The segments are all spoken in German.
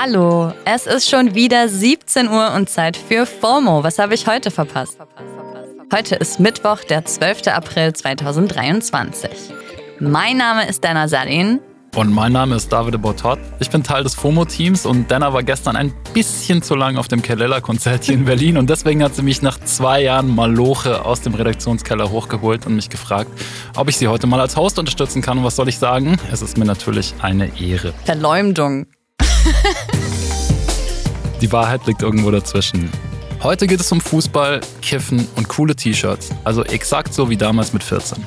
Hallo, es ist schon wieder 17 Uhr und Zeit für FOMO. Was habe ich heute verpasst? Heute ist Mittwoch, der 12. April 2023. Mein Name ist Dana Salin. Und mein Name ist David Botot. Ich bin Teil des FOMO-Teams und Dana war gestern ein bisschen zu lang auf dem Kellela-Konzert hier in Berlin und deswegen hat sie mich nach zwei Jahren Maloche aus dem Redaktionskeller hochgeholt und mich gefragt, ob ich sie heute mal als Host unterstützen kann. Und was soll ich sagen? Es ist mir natürlich eine Ehre. Verleumdung. Die Wahrheit liegt irgendwo dazwischen. Heute geht es um Fußball, Kiffen und coole T-Shirts. Also exakt so wie damals mit 14.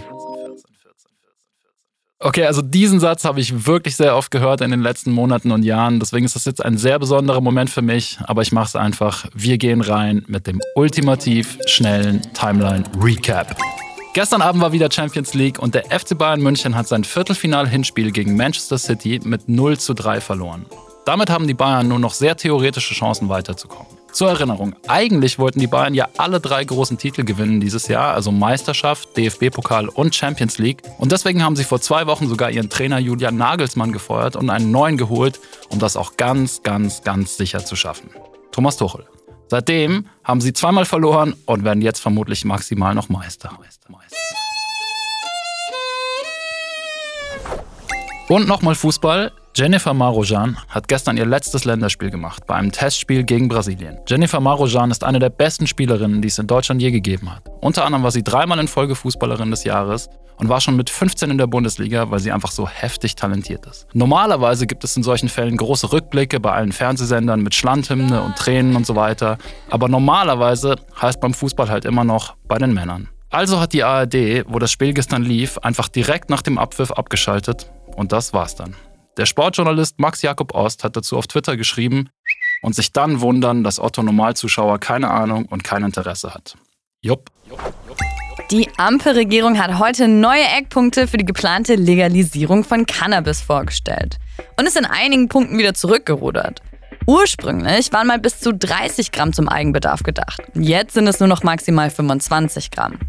Okay, also diesen Satz habe ich wirklich sehr oft gehört in den letzten Monaten und Jahren. Deswegen ist das jetzt ein sehr besonderer Moment für mich. Aber ich mache es einfach. Wir gehen rein mit dem ultimativ schnellen Timeline Recap. Gestern Abend war wieder Champions League und der FC Bayern München hat sein Viertelfinal-Hinspiel gegen Manchester City mit 0 zu 3 verloren. Damit haben die Bayern nur noch sehr theoretische Chancen weiterzukommen. Zur Erinnerung, eigentlich wollten die Bayern ja alle drei großen Titel gewinnen dieses Jahr, also Meisterschaft, DFB-Pokal und Champions League. Und deswegen haben sie vor zwei Wochen sogar ihren Trainer Julian Nagelsmann gefeuert und einen neuen geholt, um das auch ganz, ganz, ganz sicher zu schaffen. Thomas Tuchel. Seitdem haben sie zweimal verloren und werden jetzt vermutlich maximal noch Meister. Und nochmal Fußball. Jennifer Marojan hat gestern ihr letztes Länderspiel gemacht, bei einem Testspiel gegen Brasilien. Jennifer Marojan ist eine der besten Spielerinnen, die es in Deutschland je gegeben hat. Unter anderem war sie dreimal in Folge Fußballerin des Jahres und war schon mit 15 in der Bundesliga, weil sie einfach so heftig talentiert ist. Normalerweise gibt es in solchen Fällen große Rückblicke bei allen Fernsehsendern mit Schlandhymne und Tränen und so weiter. Aber normalerweise heißt beim Fußball halt immer noch bei den Männern. Also hat die ARD, wo das Spiel gestern lief, einfach direkt nach dem Abpfiff abgeschaltet und das war's dann. Der Sportjournalist Max Jakob Ost hat dazu auf Twitter geschrieben und sich dann wundern, dass Otto Normalzuschauer keine Ahnung und kein Interesse hat. Jupp. Die Ampelregierung hat heute neue Eckpunkte für die geplante Legalisierung von Cannabis vorgestellt und ist in einigen Punkten wieder zurückgerudert. Ursprünglich waren mal bis zu 30 Gramm zum Eigenbedarf gedacht. Jetzt sind es nur noch maximal 25 Gramm.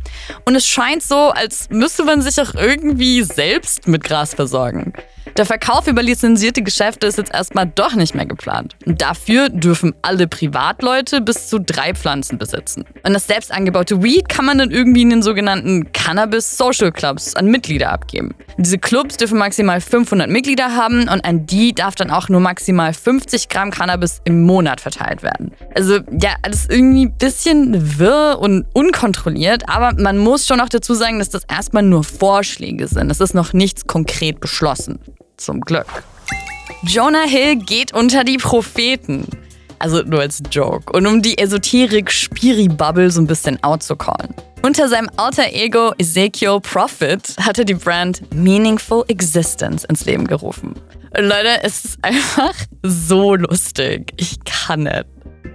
Und es scheint so, als müsste man sich auch irgendwie selbst mit Gras versorgen. Der Verkauf über lizenzierte Geschäfte ist jetzt erstmal doch nicht mehr geplant. Dafür dürfen alle Privatleute bis zu drei Pflanzen besitzen. Und das selbst angebaute Weed kann man dann irgendwie in den sogenannten Cannabis Social Clubs an Mitglieder abgeben. Diese Clubs dürfen maximal 500 Mitglieder haben und an die darf dann auch nur maximal 50 Gramm Cannabis im Monat verteilt werden. Also ja, alles irgendwie ein bisschen wirr und unkontrolliert, aber man muss schon auch dazu sagen, dass das erstmal nur Vorschläge sind. Es ist noch nichts konkret beschlossen. Zum Glück. Jonah Hill geht unter die Propheten. Also nur als Joke. Und um die Esoterik-Spiri-Bubble so ein bisschen out zu callen. Unter seinem alter Ego Ezekiel Prophet hat er die Brand Meaningful Existence ins Leben gerufen. Leute, es ist einfach so lustig. Ich kann nicht.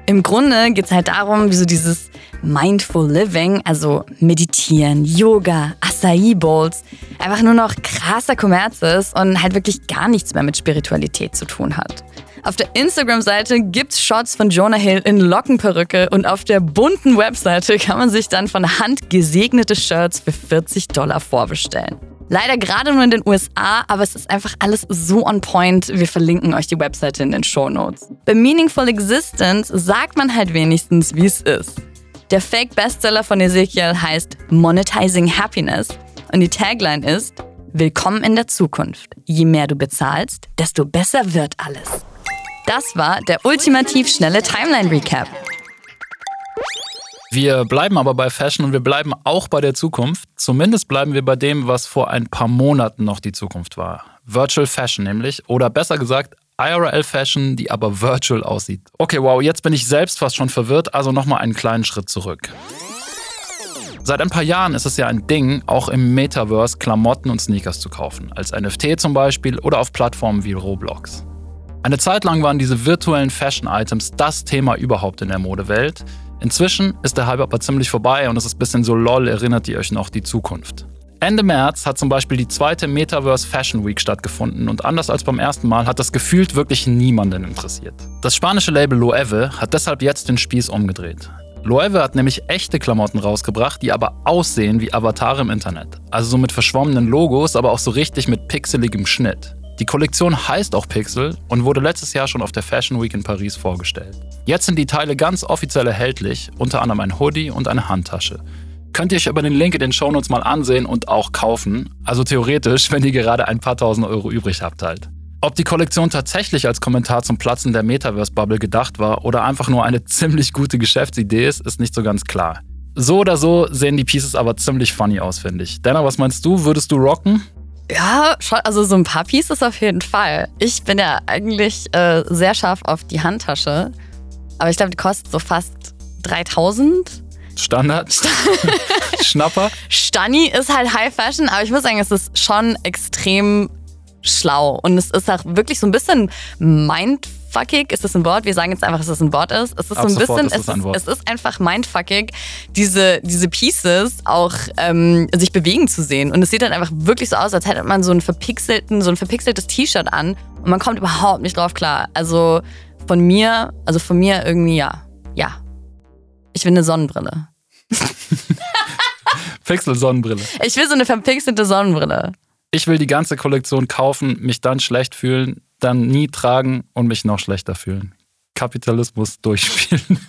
Im Grunde geht es halt darum, wie so dieses Mindful Living, also Meditieren, Yoga, Acai Bowls, einfach nur noch krasser Kommerz ist und halt wirklich gar nichts mehr mit Spiritualität zu tun hat. Auf der Instagram-Seite gibt's Shots von Jonah Hill in Lockenperücke und auf der bunten Webseite kann man sich dann von Hand gesegnete Shirts für 40 Dollar vorbestellen. Leider gerade nur in den USA, aber es ist einfach alles so on point. Wir verlinken euch die Webseite in den Show Notes. Bei Meaningful Existence sagt man halt wenigstens, wie es ist. Der Fake-Bestseller von Ezekiel heißt Monetizing Happiness und die Tagline ist Willkommen in der Zukunft. Je mehr du bezahlst, desto besser wird alles. Das war der ultimativ schnelle Timeline Recap. Wir bleiben aber bei Fashion und wir bleiben auch bei der Zukunft. Zumindest bleiben wir bei dem, was vor ein paar Monaten noch die Zukunft war. Virtual Fashion nämlich. Oder besser gesagt, IRL Fashion, die aber virtual aussieht. Okay, wow, jetzt bin ich selbst fast schon verwirrt, also nochmal einen kleinen Schritt zurück. Seit ein paar Jahren ist es ja ein Ding, auch im Metaverse Klamotten und Sneakers zu kaufen. Als NFT zum Beispiel oder auf Plattformen wie Roblox. Eine Zeit lang waren diese virtuellen Fashion-Items das Thema überhaupt in der Modewelt. Inzwischen ist der Hype aber ziemlich vorbei und es ist ein bisschen so lol, erinnert ihr euch noch die Zukunft. Ende März hat zum Beispiel die zweite Metaverse Fashion Week stattgefunden und anders als beim ersten Mal hat das gefühlt wirklich niemanden interessiert. Das spanische Label Loewe hat deshalb jetzt den Spieß umgedreht. Loewe hat nämlich echte Klamotten rausgebracht, die aber aussehen wie Avatare im Internet. Also so mit verschwommenen Logos, aber auch so richtig mit pixeligem Schnitt. Die Kollektion heißt auch Pixel und wurde letztes Jahr schon auf der Fashion Week in Paris vorgestellt. Jetzt sind die Teile ganz offiziell erhältlich, unter anderem ein Hoodie und eine Handtasche. Könnt ihr euch über den Link in den Shownotes mal ansehen und auch kaufen. Also theoretisch, wenn ihr gerade ein paar tausend Euro übrig habt halt. Ob die Kollektion tatsächlich als Kommentar zum Platzen der Metaverse-Bubble gedacht war oder einfach nur eine ziemlich gute Geschäftsidee ist, ist nicht so ganz klar. So oder so sehen die Pieces aber ziemlich funny aus, finde ich. Denner, was meinst du? Würdest du rocken? Ja, schon, also so ein paar Pieces auf jeden Fall. Ich bin ja eigentlich äh, sehr scharf auf die Handtasche, aber ich glaube, die kostet so fast 3000. Standard. Schnapper. Stani ist halt High Fashion, aber ich muss sagen, es ist schon extrem schlau. Und es ist auch wirklich so ein bisschen mindfuckig. Ist das ein Wort? Wir sagen jetzt einfach, dass es ein Wort ist. Es ist Ab so ein bisschen, ist es ein es ist einfach mindfuckig, diese, diese Pieces auch ähm, sich bewegen zu sehen. Und es sieht dann einfach wirklich so aus, als hätte man so einen verpixelten, so ein verpixeltes T-Shirt an und man kommt überhaupt nicht drauf klar. Also von mir, also von mir irgendwie ja. Ja. Ich will eine Sonnenbrille. Pixel-Sonnenbrille. Ich will so eine verpixelte Sonnenbrille. Ich will die ganze Kollektion kaufen, mich dann schlecht fühlen, dann nie tragen und mich noch schlechter fühlen. Kapitalismus durchspielen.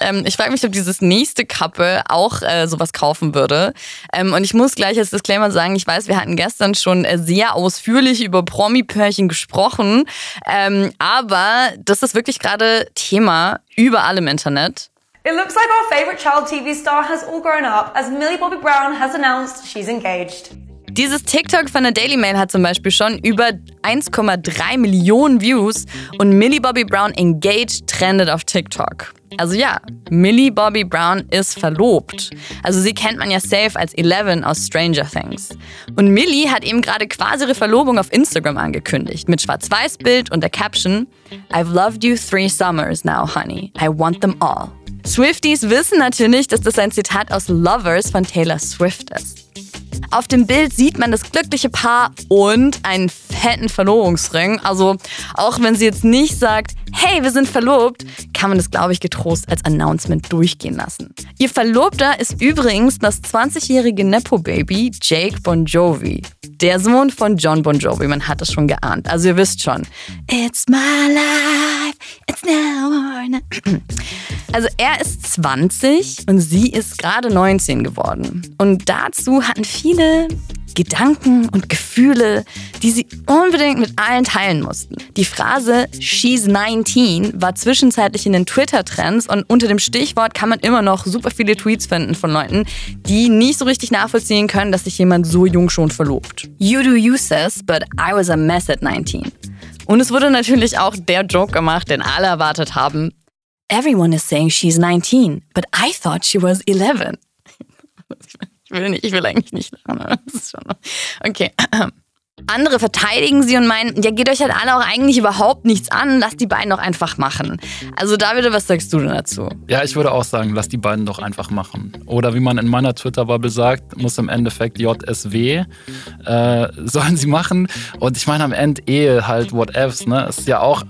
Ähm, ich frage mich, ob dieses nächste Couple auch äh, sowas kaufen würde. Ähm, und ich muss gleich als Disclaimer sagen, ich weiß, wir hatten gestern schon äh, sehr ausführlich über Promi-Pärchen gesprochen. Ähm, aber das ist wirklich gerade Thema überall im Internet. It looks like our favourite child TV star has all grown up as Millie Bobby Brown has announced she's engaged. Dieses TikTok von der Daily Mail hat zum Beispiel schon über 1,3 Millionen Views und Millie Bobby Brown Engaged trendet auf TikTok. Also ja, Millie Bobby Brown ist verlobt. Also sie kennt man ja safe als Eleven aus Stranger Things. Und Millie hat eben gerade quasi ihre Verlobung auf Instagram angekündigt mit Schwarz-Weiß-Bild und der Caption I've loved you three summers now, honey. I want them all. Swifties wissen natürlich, dass das ein Zitat aus Lovers von Taylor Swift ist. Auf dem Bild sieht man das glückliche Paar und einen fetten Verlobungsring. Also auch wenn sie jetzt nicht sagt, hey, wir sind verlobt, kann man das, glaube ich, getrost als Announcement durchgehen lassen. Ihr Verlobter ist übrigens das 20-jährige Nepo-Baby Jake Bon Jovi. Der Sohn von John Bon Jovi, man hat es schon geahnt. Also ihr wisst schon, it's my life, it's now or never. Also er ist 20 und sie ist gerade 19 geworden. Und dazu hatten viele Gedanken und Gefühle, die sie unbedingt mit allen teilen mussten. Die Phrase She's 19 war zwischenzeitlich in den Twitter-Trends und unter dem Stichwort kann man immer noch super viele Tweets finden von Leuten, die nicht so richtig nachvollziehen können, dass sich jemand so jung schon verlobt. You do you sis, but I was a mess at 19. Und es wurde natürlich auch der Joke gemacht, den alle erwartet haben. Everyone is saying she's 19, but I thought she was 11. Ich will nicht, ich will eigentlich nicht. lachen, okay. Andere verteidigen sie und meinen, ja, geht euch halt alle auch eigentlich überhaupt nichts an, lasst die beiden doch einfach machen. Also David, was sagst du denn dazu? Ja, ich würde auch sagen, lass die beiden doch einfach machen. Oder wie man in meiner Twitter-Bubble sagt, muss im Endeffekt JSW, äh, sollen sie machen. Und ich meine am Ende Ehe halt whatevs, ne? Ist ja auch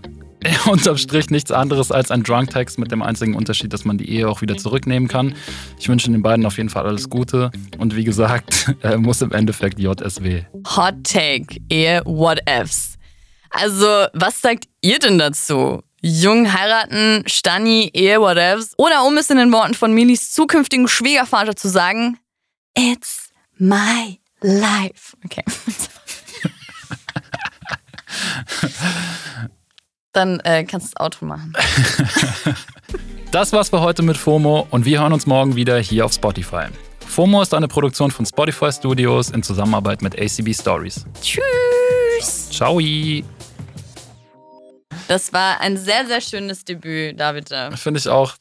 unterm Strich nichts anderes als ein Drunk-Text mit dem einzigen Unterschied, dass man die Ehe auch wieder zurücknehmen kann. Ich wünsche den beiden auf jeden Fall alles Gute. Und wie gesagt, äh, muss im Endeffekt JSW. Hot Take, Ehe, what ifs. Also, was sagt ihr denn dazu? Jung heiraten, Stani, Ehe, what ifs? Oder um es in den Worten von Milis zukünftigen Schwiegervater zu sagen, it's my life. Okay. Dann äh, kannst du das Auto machen. Das war's für heute mit FOMO und wir hören uns morgen wieder hier auf Spotify. FOMO ist eine Produktion von Spotify Studios in Zusammenarbeit mit ACB Stories. Tschüss. Ciao! Das war ein sehr, sehr schönes Debüt, David. Finde ich auch.